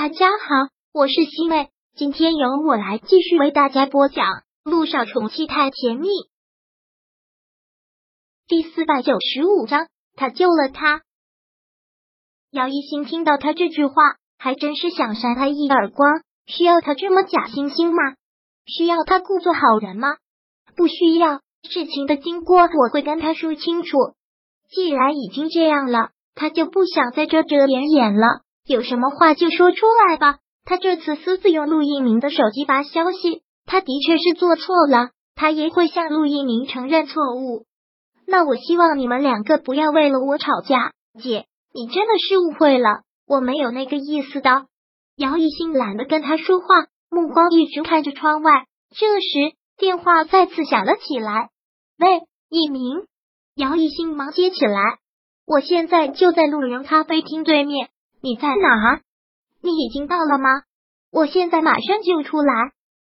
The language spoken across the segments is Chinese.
大家好，我是西妹，今天由我来继续为大家播讲《路上宠妻太甜蜜》第四百九十五章。他救了他。姚一新听到他这句话，还真是想扇他一耳光。需要他这么假惺惺吗？需要他故作好人吗？不需要。事情的经过我会跟他说清楚。既然已经这样了，他就不想再遮遮掩掩了。有什么话就说出来吧。他这次私自用陆一鸣的手机发消息，他的确是做错了，他也会向陆一鸣承认错误。那我希望你们两个不要为了我吵架。姐，你真的是误会了，我没有那个意思的。姚一新懒得跟他说话，目光一直看着窗外。这时电话再次响了起来。喂，一鸣。姚一新忙接起来。我现在就在路人咖啡厅对面。你在哪儿？你已经到了吗？我现在马上就出来。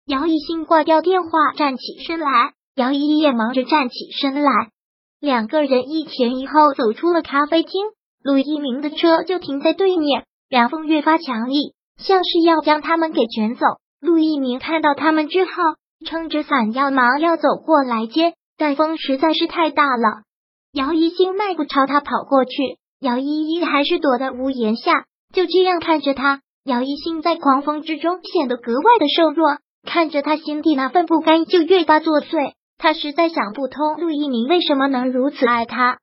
姚一新挂掉电话，站起身来。姚依依也忙着站起身来。两个人一前一后走出了咖啡厅。陆一鸣的车就停在对面，凉风越发强烈，像是要将他们给卷走。陆一鸣看到他们之后，撑着伞要忙要走过来接，但风实在是太大了。姚一新迈步朝他跑过去。姚依依还是躲在屋檐下，就这样看着他。姚一新在狂风之中显得格外的瘦弱，看着他心底那份不甘就越发作祟。他实在想不通陆一鸣为什么能如此爱他。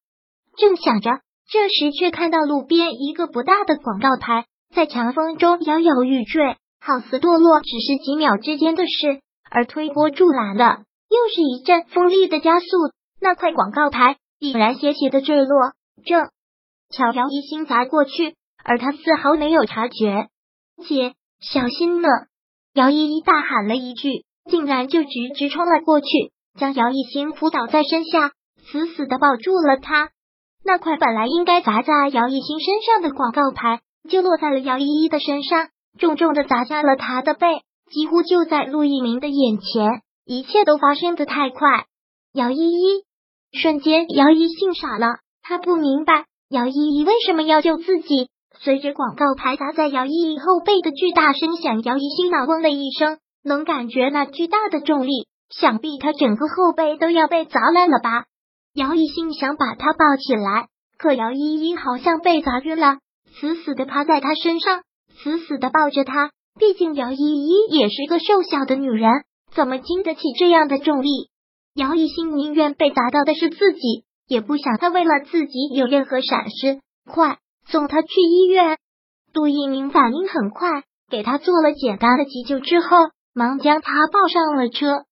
正想着，这时却看到路边一个不大的广告牌在强风中摇摇欲坠，好似堕落只是几秒之间的事。而推波助澜的又是一阵锋利的加速，那块广告牌已然斜斜的坠落，正。乔姚一心砸过去，而他丝毫没有察觉。姐，小心呢！姚依依大喊了一句，竟然就直直冲了过去，将姚一心扑倒在身下，死死的抱住了他。那块本来应该砸在姚一心身上的广告牌，就落在了姚依依的身上，重重的砸向了他的背，几乎就在陆一鸣的眼前。一切都发生的太快，姚依依瞬间，姚一心傻了，他不明白。姚依依为什么要救自己？随着广告牌砸在姚依依后背的巨大声响，姚依心脑嗡的一声，能感觉那巨大的重力，想必他整个后背都要被砸烂了吧？姚依心想把他抱起来，可姚依依好像被砸晕了，死死的趴在他身上，死死的抱着他。毕竟姚依依也是个瘦小的女人，怎么经得起这样的重力？姚依心宁愿被砸到的是自己。也不想他为了自己有任何闪失，快送他去医院。杜一鸣反应很快，给他做了简单的急救之后，忙将他抱上了车。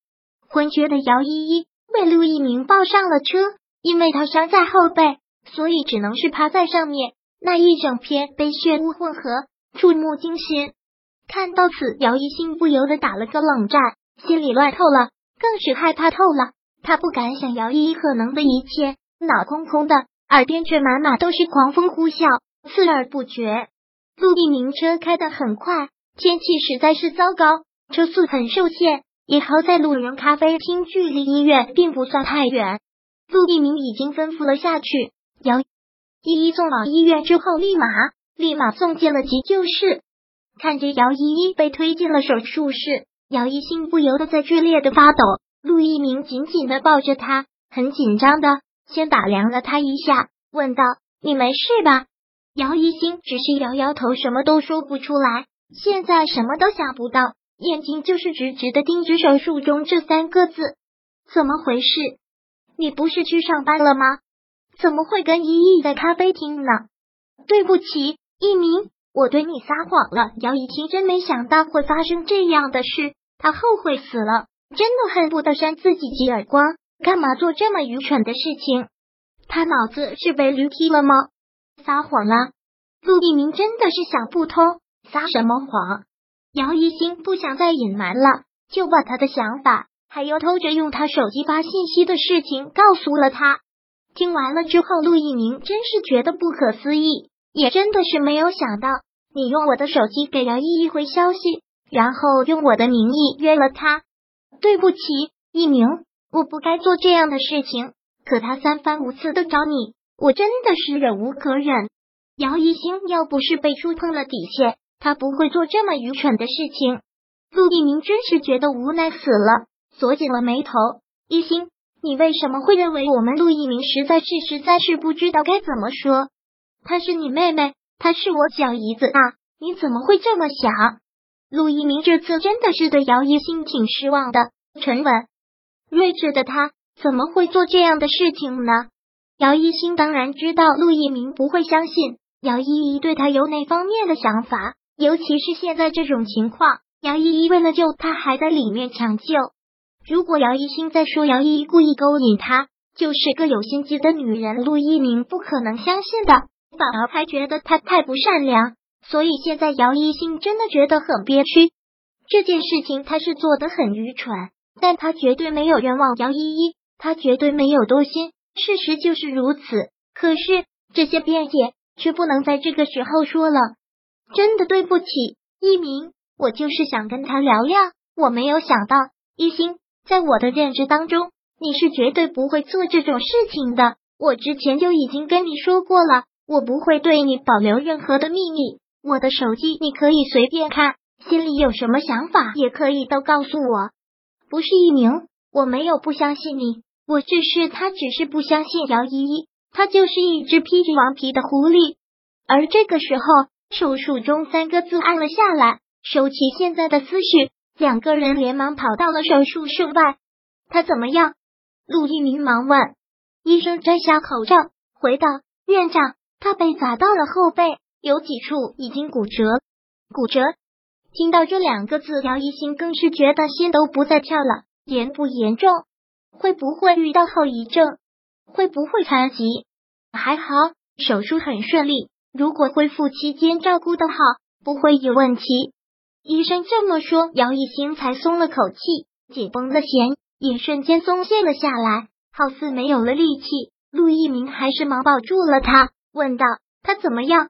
昏厥的姚依依为陆一鸣抱上了车，因为他伤在后背，所以只能是趴在上面。那一整片被血污混合，触目惊心。看到此，姚一心不由得打了个冷战，心里乱透了，更是害怕透了。他不敢想姚依依可能的一切。脑空空的，耳边却满满都是狂风呼啸，刺耳不绝。陆一鸣车开得很快，天气实在是糟糕，车速很受限。也好在路人咖啡厅距离医院并不算太远。陆一鸣已经吩咐了下去，姚依依送往医院之后，立马立马送进了急救室。看着姚依依被推进了手术室，姚一心不由得在剧烈的发抖。陆一鸣紧紧的抱着他，很紧张的。先打量了他一下，问道：“你没事吧？”姚一星只是摇摇头，什么都说不出来。现在什么都想不到，眼睛就是直直的盯着手术中这三个字。怎么回事？你不是去上班了吗？怎么会跟依依在咖啡厅呢？对不起，一鸣，我对你撒谎了。姚一听真没想到会发生这样的事，他后悔死了，真的恨不得扇自己几耳光。干嘛做这么愚蠢的事情？他脑子是被驴踢了吗？撒谎了！陆一鸣真的是想不通，撒什么谎？姚一星不想再隐瞒了，就把他的想法，还有偷着用他手机发信息的事情告诉了他。听完了之后，陆一鸣真是觉得不可思议，也真的是没有想到，你用我的手机给姚依依回消息，然后用我的名义约了他。对不起，一鸣。我不该做这样的事情，可他三番五次的找你，我真的是忍无可忍。姚一星要不是被触碰了底线，他不会做这么愚蠢的事情。陆一鸣真是觉得无奈死了，锁紧了眉头。一心，你为什么会认为我们陆一鸣实在是实在是不知道该怎么说？她是你妹妹，她是我小姨子啊，你怎么会这么想？陆一鸣这次真的是对姚一星挺失望的，沉稳睿智的他怎么会做这样的事情呢？姚一心当然知道陆一鸣不会相信姚依依对他有哪方面的想法，尤其是现在这种情况，姚依依为了救他还在里面抢救。如果姚一新再说姚依依故意勾引他，就是个有心机的女人，陆一鸣不可能相信的，反而还觉得她太不善良。所以现在姚一新真的觉得很憋屈。这件事情他是做的很愚蠢，但他绝对没有冤枉姚依依，他绝对没有多心，事实就是如此。可是这些辩解却不能在这个时候说了。真的对不起，一鸣，我就是想跟他聊聊，我没有想到一心。在我的认知当中，你是绝对不会做这种事情的。我之前就已经跟你说过了，我不会对你保留任何的秘密。我的手机你可以随便看，心里有什么想法也可以都告诉我。不是一鸣，我没有不相信你，我只是他只是不相信姚依依，他就是一只披着王皮的狐狸。而这个时候，手术中三个字按了下来，收起现在的思绪。两个人连忙跑到了手术室外。他怎么样？陆一鸣忙问。医生摘下口罩，回道：“院长，他被砸到了后背，有几处已经骨折。骨折。”听到这两个字，姚一新更是觉得心都不再跳了。严不严重？会不会遇到后遗症？会不会残疾？还好，手术很顺利。如果恢复期间照顾的好，不会有问题。医生这么说，姚一兴才松了口气，紧绷的弦也瞬间松懈了下来，好似没有了力气。陆一鸣还是忙抱住了他，问道：“他怎么样？”